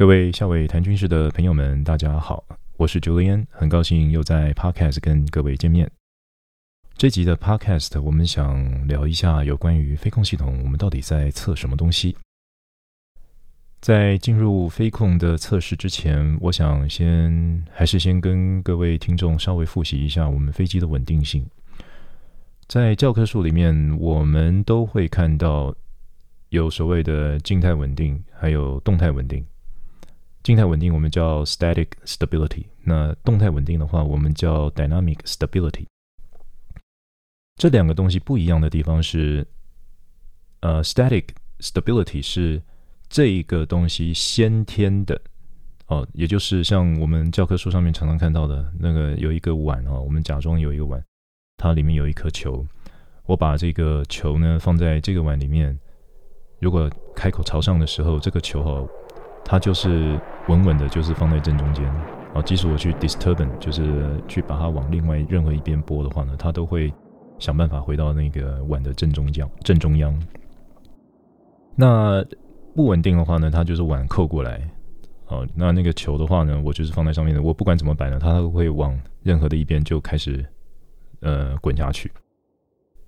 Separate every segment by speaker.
Speaker 1: 各位孝玮谈军事的朋友们，大家好，我是 Julian，很高兴又在 Podcast 跟各位见面。这集的 Podcast 我们想聊一下有关于飞控系统，我们到底在测什么东西？在进入飞控的测试之前，我想先还是先跟各位听众稍微复习一下我们飞机的稳定性。在教科书里面，我们都会看到有所谓的静态稳定，还有动态稳定。静态稳定我们叫 static stability，那动态稳定的话，我们叫 dynamic stability。这两个东西不一样的地方是，呃，static stability 是这一个东西先天的，哦，也就是像我们教科书上面常常看到的那个有一个碗哦，我们假装有一个碗，它里面有一颗球，我把这个球呢放在这个碗里面，如果开口朝上的时候，这个球哦。它就是稳稳的，就是放在正中间。啊，即使我去 disturbance，就是去把它往另外任何一边拨的话呢，它都会想办法回到那个碗的正中央。正中央。那不稳定的话呢，它就是碗扣过来。好，那那个球的话呢，我就是放在上面的。我不管怎么摆呢，它都会往任何的一边就开始呃滚下去。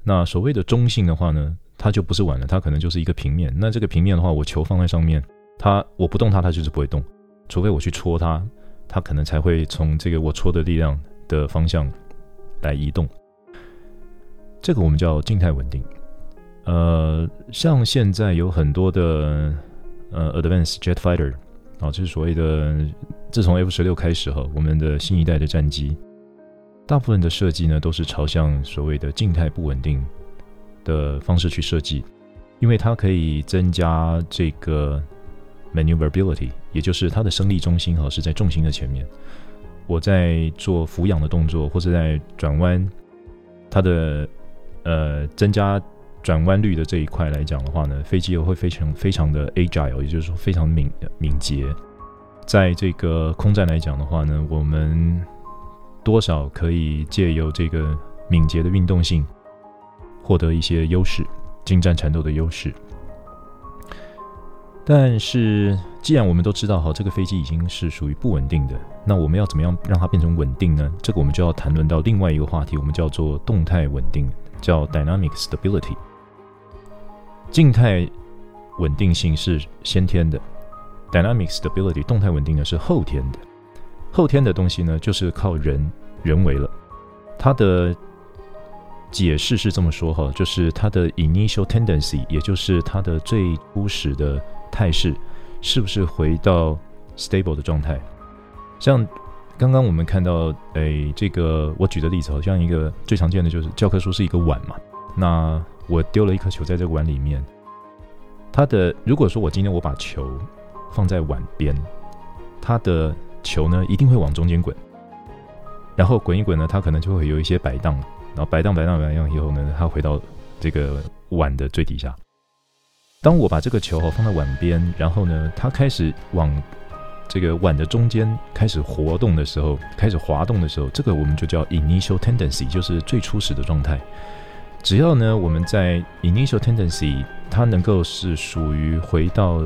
Speaker 1: 那所谓的中性的话呢，它就不是碗了，它可能就是一个平面。那这个平面的话，我球放在上面。它我不动它，它就是不会动，除非我去戳它，它可能才会从这个我戳的力量的方向来移动。这个我们叫静态稳定。呃，像现在有很多的呃 Advanced Jet Fighter 啊，就是所谓的自从 F 十六开始哈，我们的新一代的战机，大部分的设计呢都是朝向所谓的静态不稳定的方式去设计，因为它可以增加这个。Maneuverability，也就是它的升力中心哈是在重心的前面。我在做俯仰的动作或者在转弯，它的呃增加转弯率的这一块来讲的话呢，飞机又会非常非常的 agile，也就是说非常敏敏捷。在这个空战来讲的话呢，我们多少可以借由这个敏捷的运动性，获得一些优势，精湛缠斗的优势。但是，既然我们都知道哈，这个飞机已经是属于不稳定的，那我们要怎么样让它变成稳定呢？这个我们就要谈论到另外一个话题，我们叫做动态稳定，叫 dynamic stability。静态稳定性是先天的，dynamic stability 动态稳定呢是后天的。后天的东西呢，就是靠人人为了。它的解释是这么说哈，就是它的 initial tendency，也就是它的最初始的。态势是不是回到 stable 的状态？像刚刚我们看到，诶，这个我举的例子，好像一个最常见的就是教科书是一个碗嘛。那我丢了一颗球在这个碗里面，它的如果说我今天我把球放在碗边，它的球呢一定会往中间滚，然后滚一滚呢，它可能就会有一些摆荡，然后摆荡摆荡摆荡以后呢，它回到这个碗的最底下。当我把这个球放在碗边，然后呢，它开始往这个碗的中间开始活动的时候，开始滑动的时候，这个我们就叫 initial tendency，就是最初始的状态。只要呢，我们在 initial tendency 它能够是属于回到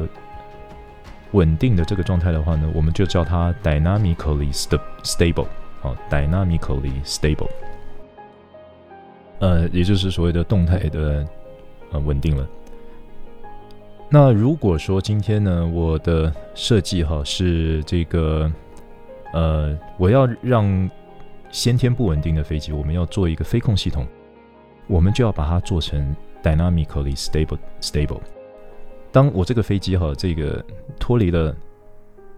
Speaker 1: 稳定的这个状态的话呢，我们就叫它 dynamically stable，好，dynamically stable，呃，也就是所谓的动态的呃稳定了。那如果说今天呢，我的设计哈是这个，呃，我要让先天不稳定的飞机，我们要做一个飞控系统，我们就要把它做成 dynamically stable stable。当我这个飞机哈这个脱离了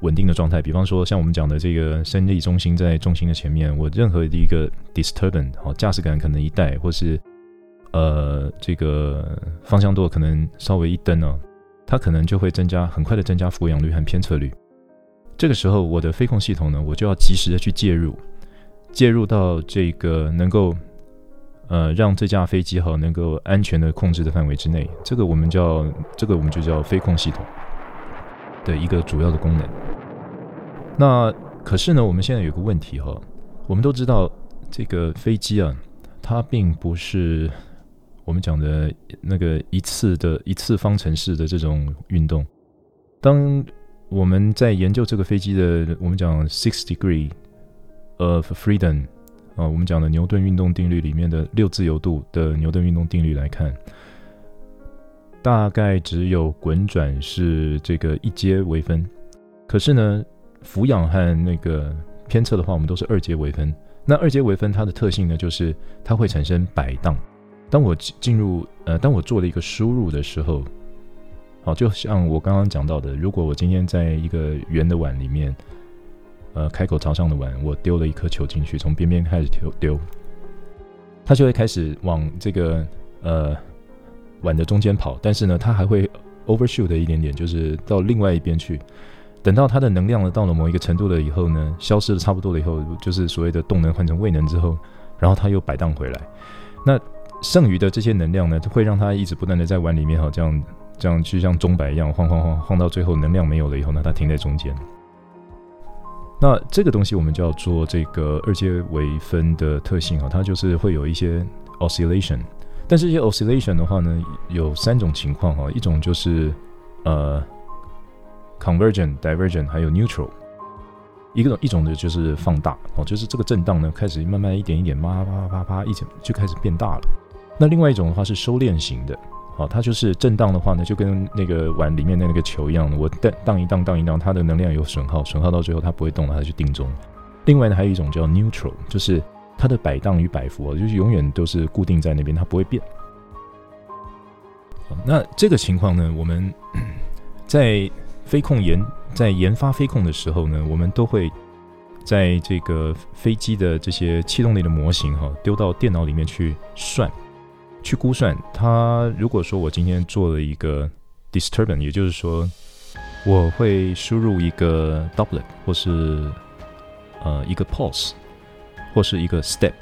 Speaker 1: 稳定的状态，比方说像我们讲的这个升力中心在重心的前面，我任何的一个 disturbance 好驾驶杆可能一带，或是呃这个方向舵可能稍微一蹬呢。它可能就会增加很快的增加俯仰率和偏侧率，这个时候我的飞控系统呢，我就要及时的去介入，介入到这个能够呃让这架飞机哈能够安全的控制的范围之内，这个我们叫这个我们就叫飞控系统的一个主要的功能。那可是呢，我们现在有个问题哈，我们都知道这个飞机啊，它并不是。我们讲的那个一次的一次方程式的这种运动，当我们在研究这个飞机的，我们讲 six degree of freedom 啊，我们讲的牛顿运动定律里面的六自由度的牛顿运动定律来看，大概只有滚转是这个一阶微分，可是呢，俯仰和那个偏侧的话，我们都是二阶微分。那二阶微分它的特性呢，就是它会产生摆荡。当我进入呃，当我做了一个输入的时候。好，就像我刚刚讲到的，如果我今天在一个圆的碗里面，呃，开口朝上的碗，我丢了一颗球进去，从边边开始丢丢，它就会开始往这个呃碗的中间跑，但是呢，它还会 overshoot 一点点，就是到另外一边去。等到它的能量呢到了某一个程度了以后呢，消失的差不多了以后，就是所谓的动能换成位能之后，然后它又摆荡回来。那剩余的这些能量呢，会让它一直不断的在碗里面哈这样。这样就像钟摆一样晃晃晃晃到最后能量没有了以后呢，它停在中间。那这个东西我们就要做这个二阶微分的特性啊，它就是会有一些 oscillation。但是这些 oscillation 的话呢，有三种情况哈，一种就是呃 convergent、divergent 还有 neutral。一个一种的就是放大哦，就是这个震荡呢开始慢慢一点一点啪啪啪啪啪一直就开始变大了。那另外一种的话是收敛型的。好，它就是震荡的话呢，就跟那个碗里面的那个球一样的，我荡荡一荡荡一荡，它的能量有损耗，损耗到最后它不会动了，它就定中。另外呢，还有一种叫 neutral，就是它的摆荡与摆幅，就是永远都是固定在那边，它不会变。那这个情况呢，我们 在飞控研在研发飞控的时候呢，我们都会在这个飞机的这些气动力的模型哈，丢到电脑里面去算。去估算它，如果说我今天做了一个 disturbance，也就是说，我会输入一个 doublet 或是呃一个 pulse 或是一个 step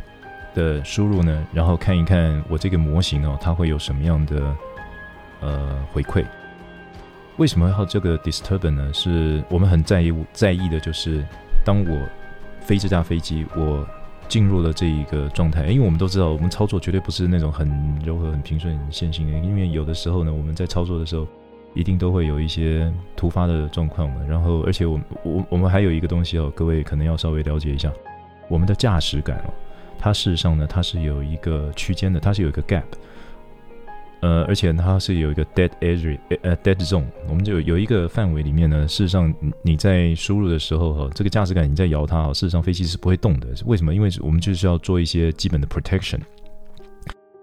Speaker 1: 的输入呢，然后看一看我这个模型哦，它会有什么样的呃回馈？为什么要这个 disturbance 呢？是我们很在意在意的就是，当我飞这架飞机，我进入了这一个状态，因为我们都知道，我们操作绝对不是那种很柔和、很平顺、很线性的。因为有的时候呢，我们在操作的时候，一定都会有一些突发的状况嘛。然后，而且我我我们还有一个东西哦，各位可能要稍微了解一下，我们的驾驶感哦，它事实上呢，它是有一个区间的，它是有一个 gap。呃，而且它是有一个 dead area，呃，dead zone，我们就有有一个范围里面呢，事实上你在输入的时候哈，这个驾驶杆你在摇它哈，事实上飞机是不会动的。为什么？因为我们就是要做一些基本的 protection。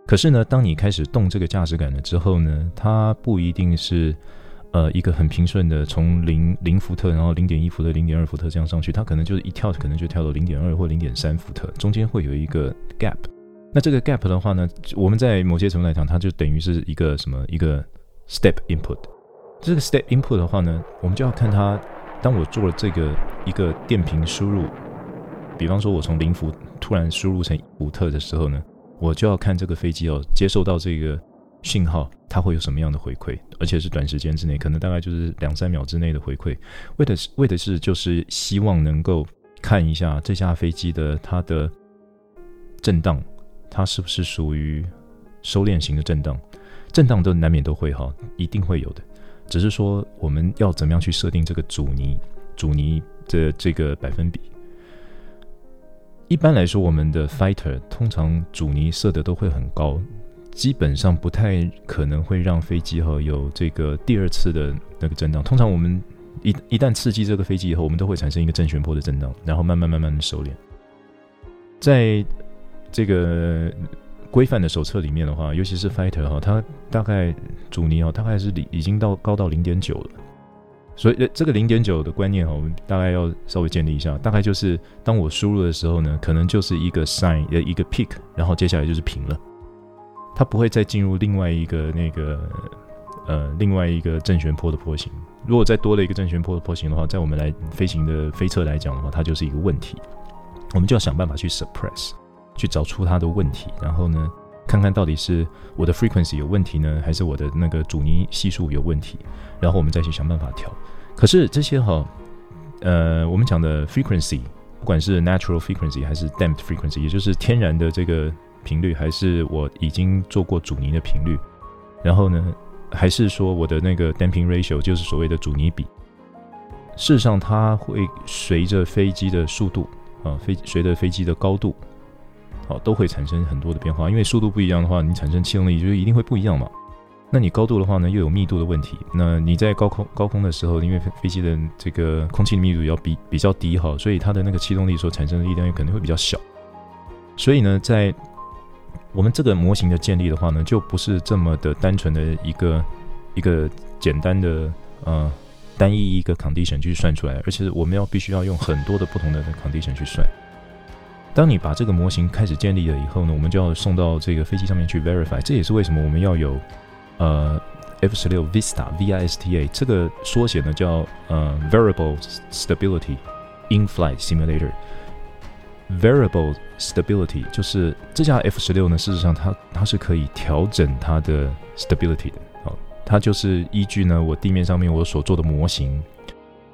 Speaker 1: 可是呢，当你开始动这个驾驶杆了之后呢，它不一定是呃一个很平顺的从零零伏特，然后零点一伏特、零点二伏特这样上去，它可能就是一跳可能就跳到零点二或零点三伏特，中间会有一个 gap。那这个 gap 的话呢，我们在某些程度来讲，它就等于是一个什么一个 step input。这个 step input 的话呢，我们就要看它，当我做了这个一个电瓶输入，比方说我从零伏突然输入成一伏特的时候呢，我就要看这个飞机哦接受到这个讯号，它会有什么样的回馈，而且是短时间之内，可能大概就是两三秒之内的回馈。为的是为的是就是希望能够看一下这架飞机的它的震荡。它是不是属于收敛型的震荡？震荡都难免都会哈，一定会有的。只是说我们要怎么样去设定这个阻尼，阻尼的这个百分比。一般来说，我们的 fighter 通常阻尼设的都会很高，基本上不太可能会让飞机哈有这个第二次的那个震荡。通常我们一一旦刺激这个飞机以后，我们都会产生一个正弦波的震荡，然后慢慢慢慢的收敛，在。这个规范的手册里面的话，尤其是 fighter 哈，它大概阻尼哦，大概是已已经到高到零点九了。所以这个零点九的观念哈，我们大概要稍微建立一下。大概就是当我输入的时候呢，可能就是一个 sign 呃一个 peak，然后接下来就是平了，它不会再进入另外一个那个呃另外一个正弦波的波形。如果再多了一个正弦波的波形的话，在我们来飞行的飞车来讲的话，它就是一个问题。我们就要想办法去 suppress。去找出它的问题，然后呢，看看到底是我的 frequency 有问题呢，还是我的那个阻尼系数有问题，然后我们再去想办法调。可是这些哈，呃，我们讲的 frequency，不管是 natural frequency 还是 damped frequency，也就是天然的这个频率，还是我已经做过阻尼的频率，然后呢，还是说我的那个 damping ratio，就是所谓的阻尼比，事实上它会随着飞机的速度啊，飞随着飞机的高度，好、都会产生很多的变化。因为速度不一样的话，你产生气动力就一定会不一样嘛。那你高度的话呢，又有密度的问题。那你在高空高空的时候，因为飞机的这个空气密度要比比较低哈，所以它的那个气动力所产生的力量也可能会比较小。所以呢，在我们这个模型的建立的话呢，就不是这么的单纯的一个一个简单的呃单一一个 condition 去算出来，而且我们要必须要用很多的不同的 condition 去算。当你把这个模型开始建立了以后呢，我们就要送到这个飞机上面去 verify。这也是为什么我们要有。呃，F 十六 Vista V I S T A 这个缩写呢叫呃 Variable Stability In-flight Simulator。Variable Stability 就是这架 F 十六呢，事实上它它是可以调整它的 stability 的。哦，它就是依据呢我地面上面我所做的模型，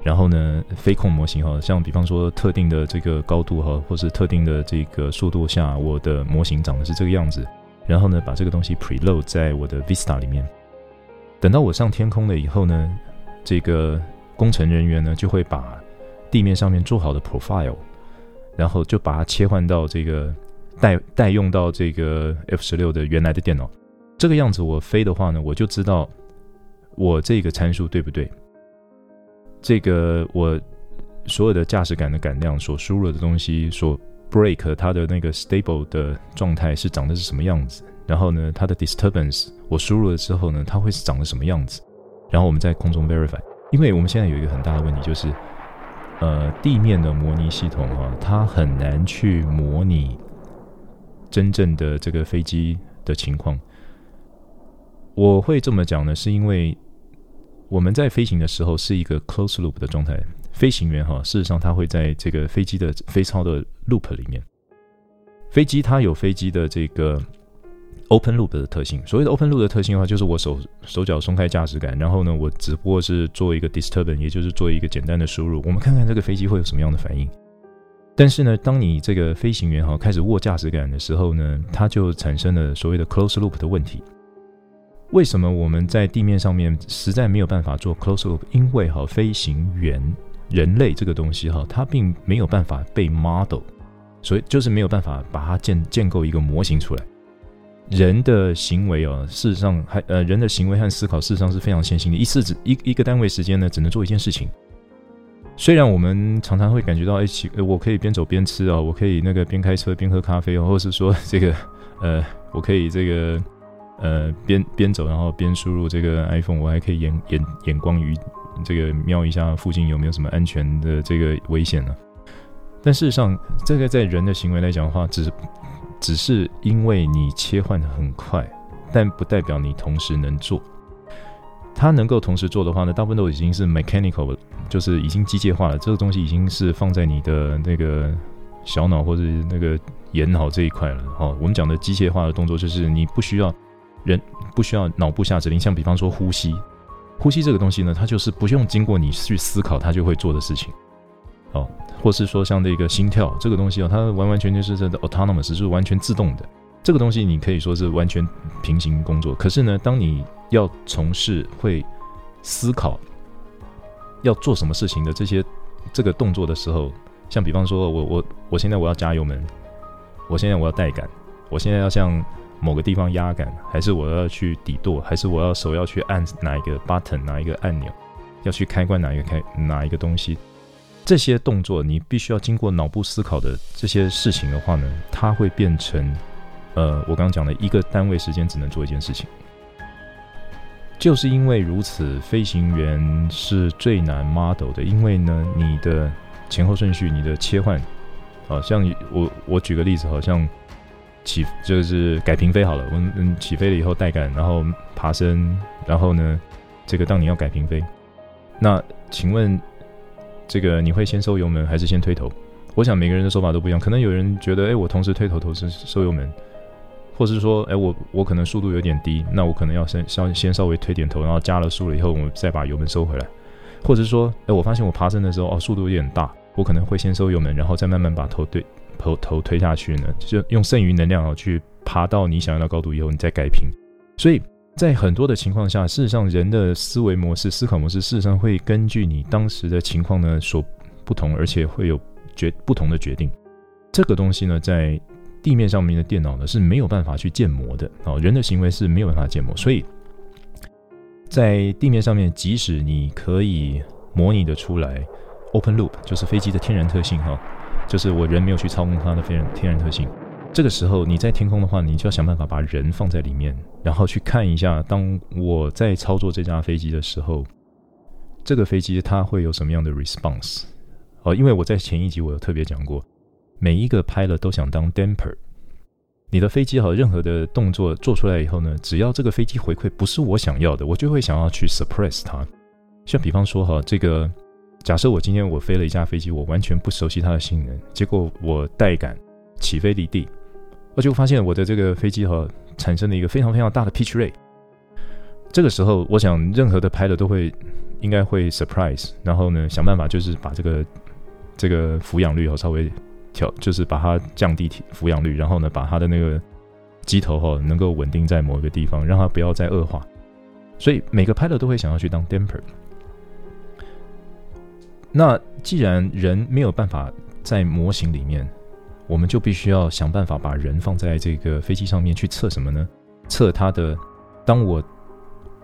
Speaker 1: 然后呢飞控模型哈，像比方说特定的这个高度哈，或是特定的这个速度下，我的模型长的是这个样子。然后呢，把这个东西 preload 在我的 Vista 里面。等到我上天空了以后呢，这个工程人员呢就会把地面上面做好的 profile，然后就把它切换到这个代代用到这个 F 十六的原来的电脑。这个样子我飞的话呢，我就知道我这个参数对不对。这个我所有的驾驶杆的杆量所输入的东西所。break 它的那个 stable 的状态是长的是什么样子？然后呢，它的 disturbance 我输入了之后呢，它会是长的什么样子？然后我们在空中 verify，因为我们现在有一个很大的问题就是，呃，地面的模拟系统啊，它很难去模拟真正的这个飞机的情况。我会这么讲呢，是因为我们在飞行的时候是一个 close loop 的状态。飞行员哈，事实上他会在这个飞机的飞操的 loop 里面。飞机它有飞机的这个 open loop 的特性。所谓的 open loop 的特性的话，就是我手手脚松开驾驶杆，然后呢，我只不过是做一个 disturbance，也就是做一个简单的输入。我们看看这个飞机会有什么样的反应。但是呢，当你这个飞行员哈开始握驾驶杆的时候呢，它就产生了所谓的 close loop 的问题。为什么我们在地面上面实在没有办法做 close up？因为哈飞行员。人类这个东西哈，它并没有办法被 model，所以就是没有办法把它建建构一个模型出来。人的行为哦，事实上还呃，人的行为和思考事实上是非常线性的，一次只一一个单位时间呢，只能做一件事情。虽然我们常常会感觉到，哎，我可以边走边吃啊，我可以那个边开车边喝咖啡哦，或者是说这个呃，我可以这个呃边边走然后边输入这个 iPhone，我还可以眼眼眼光于。这个瞄一下附近有没有什么安全的这个危险呢？但事实上，这个在人的行为来讲的话，只只是因为你切换的很快，但不代表你同时能做。它能够同时做的话呢，大部分都已经是 mechanical，就是已经机械化了。这个东西已经是放在你的那个小脑或者那个眼脑这一块了。哦，我们讲的机械化的动作，就是你不需要人不需要脑部下指令，像比方说呼吸。呼吸这个东西呢，它就是不用经过你去思考，它就会做的事情，哦，或是说像这个心跳这个东西哦，它完完全全是这个 autonomous，是完全自动的。这个东西你可以说是完全平行工作。可是呢，当你要从事会思考要做什么事情的这些这个动作的时候，像比方说我我我现在我要加油门，我现在我要带杆，我现在要像。某个地方压杆，还是我要去底舵，还是我要手要去按哪一个 button，哪一个按钮，要去开关哪一个开哪一个东西？这些动作你必须要经过脑部思考的这些事情的话呢，它会变成呃，我刚刚讲的一个单位时间只能做一件事情。就是因为如此，飞行员是最难 model 的，因为呢，你的前后顺序，你的切换，好像我我举个例子，好像。起就是改平飞好了，我们起飞了以后带杆，然后爬升，然后呢，这个当你要改平飞，那请问这个你会先收油门还是先推头？我想每个人的手法都不一样，可能有人觉得，哎，我同时推头，同时收油门，或是说，哎，我我可能速度有点低，那我可能要先稍先稍微推点头，然后加了速了以后，我再把油门收回来，或者是说，哎，我发现我爬升的时候，哦，速度有点大，我可能会先收油门，然后再慢慢把头对。头头推下去呢，就用剩余能量哦去爬到你想要的高度以后，你再改平。所以在很多的情况下，事实上人的思维模式、思考模式，事实上会根据你当时的情况呢所不同，而且会有决不同的决定。这个东西呢，在地面上面的电脑呢是没有办法去建模的哦，人的行为是没有办法建模，所以在地面上面，即使你可以模拟的出来 open loop，就是飞机的天然特性哈，就是我人没有去操控它的非常天然特性。这个时候你在天空的话，你就要想办法把人放在里面，然后去看一下，当我在操作这架飞机的时候，这个飞机它会有什么样的 response 哦，因为我在前一集我有特别讲过。每一个 pilot 都想当 damper，你的飞机哈，任何的动作做出来以后呢，只要这个飞机回馈不是我想要的，我就会想要去 suppress 它。像比方说哈，这个假设我今天我飞了一架飞机，我完全不熟悉它的性能，结果我带杆起飞离地，我就发现我的这个飞机哈产生了一个非常非常大的 pitch rate。这个时候，我想任何的 pilot 都会应该会 surprise，然后呢想办法就是把这个这个俯仰率哦稍微。调就是把它降低俯仰率，然后呢，把它的那个机头哈能够稳定在某一个地方，让它不要再恶化。所以每个 pilot 都会想要去当 damper。那既然人没有办法在模型里面，我们就必须要想办法把人放在这个飞机上面去测什么呢？测它的，当我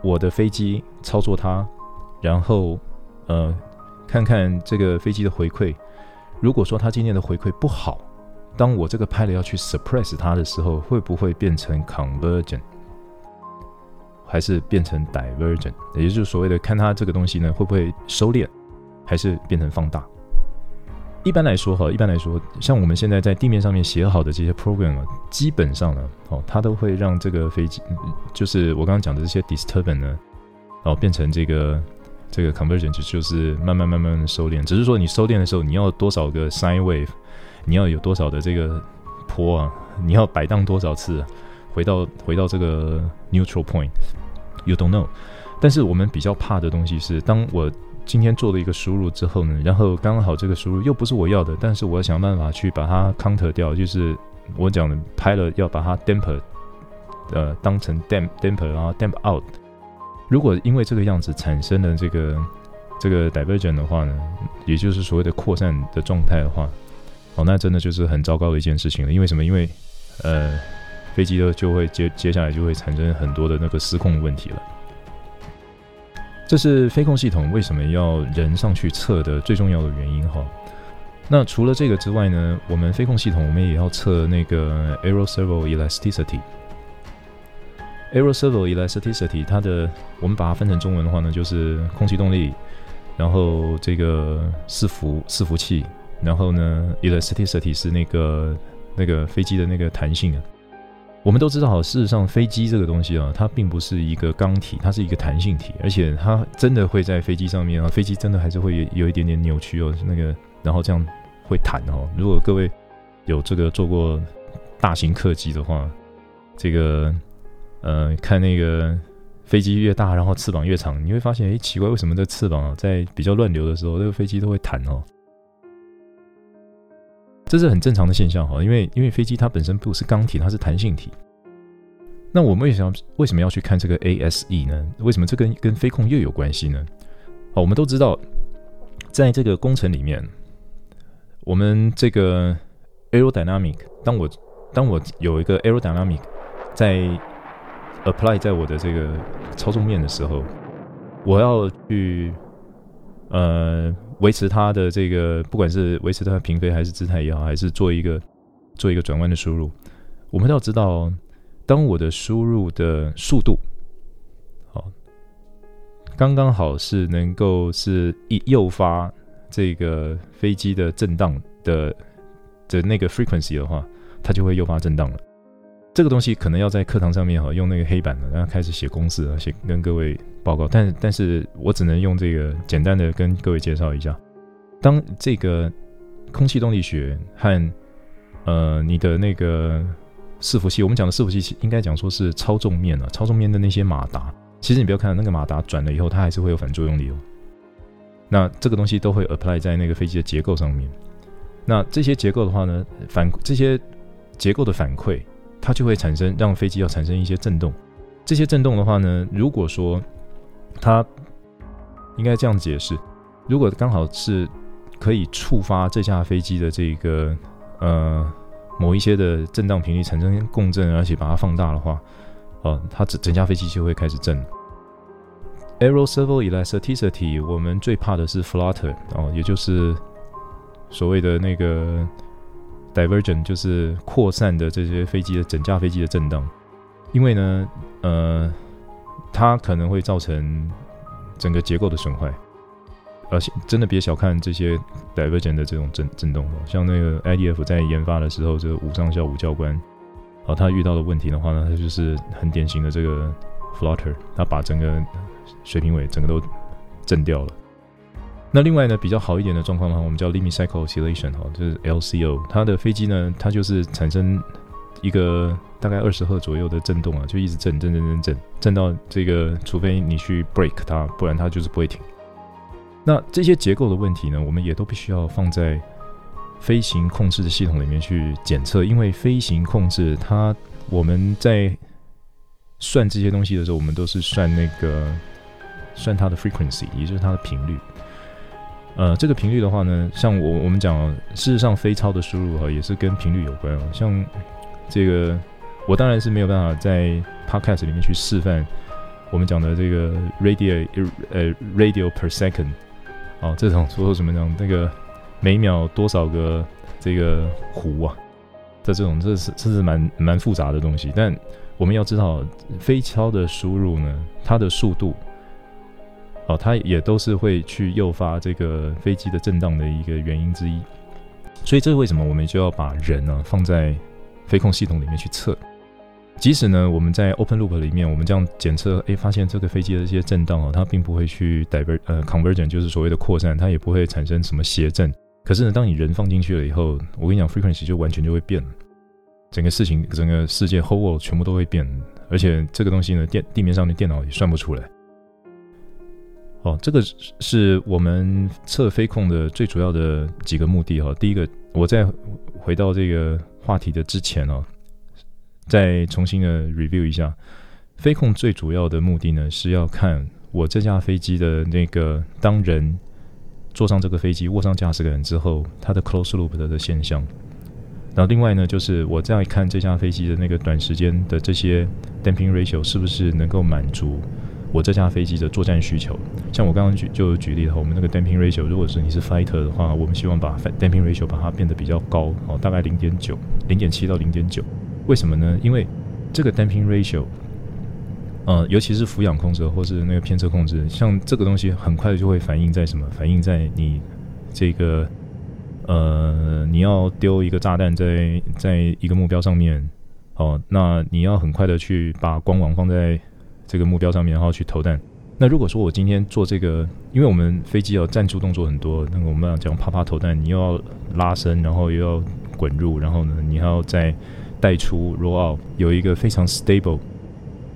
Speaker 1: 我的飞机操作它，然后呃看看这个飞机的回馈。如果说它今天的回馈不好，当我这个 pilot 要去 suppress 它的时候，会不会变成 convergent，还是变成 divergent？也就是所谓的看它这个东西呢，会不会收敛，还是变成放大？一般来说哈，一般来说，像我们现在在地面上面写好的这些 program 啊，基本上呢，哦，它都会让这个飞机，就是我刚刚讲的这些 disturbance 呢，哦，变成这个。这个 convergence 就是慢慢慢慢的收敛，只是说你收敛的时候，你要多少个 sine wave，你要有多少的这个坡啊，你要摆荡多少次，回到回到这个 neutral point，you don't know。但是我们比较怕的东西是，当我今天做了一个输入之后呢，然后刚好这个输入又不是我要的，但是我要想办法去把它 counter 掉，就是我讲的 pilot 要把它 damper，呃，当成 dam damper 然后 damp out。如果因为这个样子产生了这个这个 divergent 的话呢，也就是所谓的扩散的状态的话，哦，那真的就是很糟糕的一件事情了。因为什么？因为呃，飞机的就会接接下来就会产生很多的那个失控的问题了。这是飞控系统为什么要人上去测的最重要的原因哈。那除了这个之外呢，我们飞控系统我们也要测那个 aeroservo elasticity。Aeroservo elasticity，它的我们把它分成中文的话呢，就是空气动力，然后这个伺服伺服器，然后呢，elasticity 是那个那个飞机的那个弹性啊。我们都知道，事实上飞机这个东西啊，它并不是一个钢体，它是一个弹性体，而且它真的会在飞机上面啊，飞机真的还是会有有一点点扭曲哦，那个然后这样会弹哦。如果各位有这个做过大型客机的话，这个。呃，看那个飞机越大，然后翅膀越长，你会发现，哎，奇怪，为什么这翅膀啊，在比较乱流的时候，这个飞机都会弹哦？这是很正常的现象哈，因为因为飞机它本身不是钢体，它是弹性体。那我们为什么为什么要去看这个 ASE 呢？为什么这跟跟飞控又有关系呢？好，我们都知道，在这个工程里面，我们这个 aerodynamic，当我当我有一个 aerodynamic 在 apply 在我的这个操纵面的时候，我要去呃维持它的这个，不管是维持它的平飞还是姿态也好，还是做一个做一个转弯的输入，我们要知道，当我的输入的速度好，刚刚好是能够是一诱发这个飞机的震荡的的那个 frequency 的话，它就会诱发震荡了。这个东西可能要在课堂上面哈，用那个黑板的，然后开始写公式啊，写跟各位报告。但但是我只能用这个简单的跟各位介绍一下。当这个空气动力学和呃你的那个伺服器，我们讲的伺服器应该讲说是操纵面啊，操纵面的那些马达，其实你不要看那个马达转了以后，它还是会有反作用力哦。那这个东西都会 apply 在那个飞机的结构上面。那这些结构的话呢，反这些结构的反馈。它就会产生让飞机要产生一些震动，这些震动的话呢，如果说它应该这样解释，如果刚好是可以触发这架飞机的这个呃某一些的震荡频率产生共振，而且把它放大的话，哦、呃，它整整架飞机就会开始震。Aeroservo elasticity，我们最怕的是 flutter 哦，也就是所谓的那个 divergent，就是扩散的这些飞机的整架飞机的震荡。因为呢，呃，它可能会造成整个结构的损坏，而且真的别小看这些 divergent 的这种震震动哦，像那个 IDF 在研发的时候，这个武上校武教官，啊，他遇到的问题的话呢，他就是很典型的这个 flutter，他把整个水平尾整个都震掉了。那另外呢，比较好一点的状况的话，我们叫 limit cycle oscillation 哈，就是 LCO。它的飞机呢，它就是产生一个大概二十赫左右的震动啊，就一直震震震震震，震到这个，除非你去 break 它，不然它就是不会停。那这些结构的问题呢，我们也都必须要放在飞行控制的系统里面去检测，因为飞行控制它我们在算这些东西的时候，我们都是算那个。算它的 frequency，也就是它的频率。呃，这个频率的话呢，像我我们讲，事实上飞超的输入哈，也是跟频率有关哦。像这个，我当然是没有办法在 podcast 里面去示范我们讲的这个 radio 呃 radio per second 哦，这种说什么讲那个每秒多少个这个弧啊的这种，这是这是蛮蛮复杂的东西。但我们要知道，飞超的输入呢，它的速度。哦，它也都是会去诱发这个飞机的震荡的一个原因之一，所以这是为什么我们就要把人呢放在飞控系统里面去测，即使呢我们在 open loop 里面，我们这样检测，诶，发现这个飞机的一些震荡哦，它并不会去 divert 呃 convergent，就是所谓的扩散，它也不会产生什么谐振。可是呢，当你人放进去了以后，我跟你讲，frequency 就完全就会变了，整个事情，整个世界 whole world 全部都会变，而且这个东西呢，电地面上的电脑也算不出来。哦，这个是我们测飞控的最主要的几个目的哈。第一个，我在回到这个话题的之前哦，再重新的 review 一下，飞控最主要的目的呢，是要看我这架飞机的那个当人坐上这个飞机，握上驾驶杆之后，它的 close loop 的现象。然后另外呢，就是我再看这架飞机的那个短时间的这些 damping ratio 是不是能够满足。我这架飞机的作战需求，像我刚刚举就举例的话，我们那个 damping ratio，如果是你是 fighter 的话，我们希望把 damping ratio 把它变得比较高，哦，大概零点九、零点七到零点九。为什么呢？因为这个 damping ratio，呃，尤其是俯仰控制或是那个偏侧控制，像这个东西很快就会反映在什么？反映在你这个呃，你要丢一个炸弹在在一个目标上面，哦，那你要很快的去把光网放在。这个目标上面，然后去投弹。那如果说我今天做这个，因为我们飞机要战术动作很多，那个我们要讲啪啪投弹，你又要拉伸，然后又要滚入，然后呢，你还要再带出 roll out，有一个非常 stable，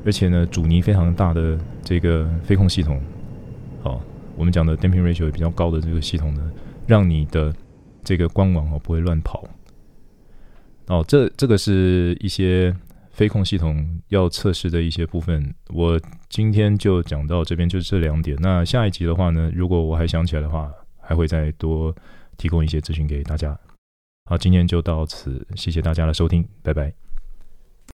Speaker 1: 而且呢阻尼非常大的这个飞控系统。好，我们讲的 damping ratio 也比较高的这个系统呢，让你的这个光网哦不会乱跑。哦，这这个是一些。飞控系统要测试的一些部分，我今天就讲到这边，就这两点。那下一集的话呢，如果我还想起来的话，还会再多提供一些资讯给大家。好，今天就到此，谢谢大家的收听，拜拜。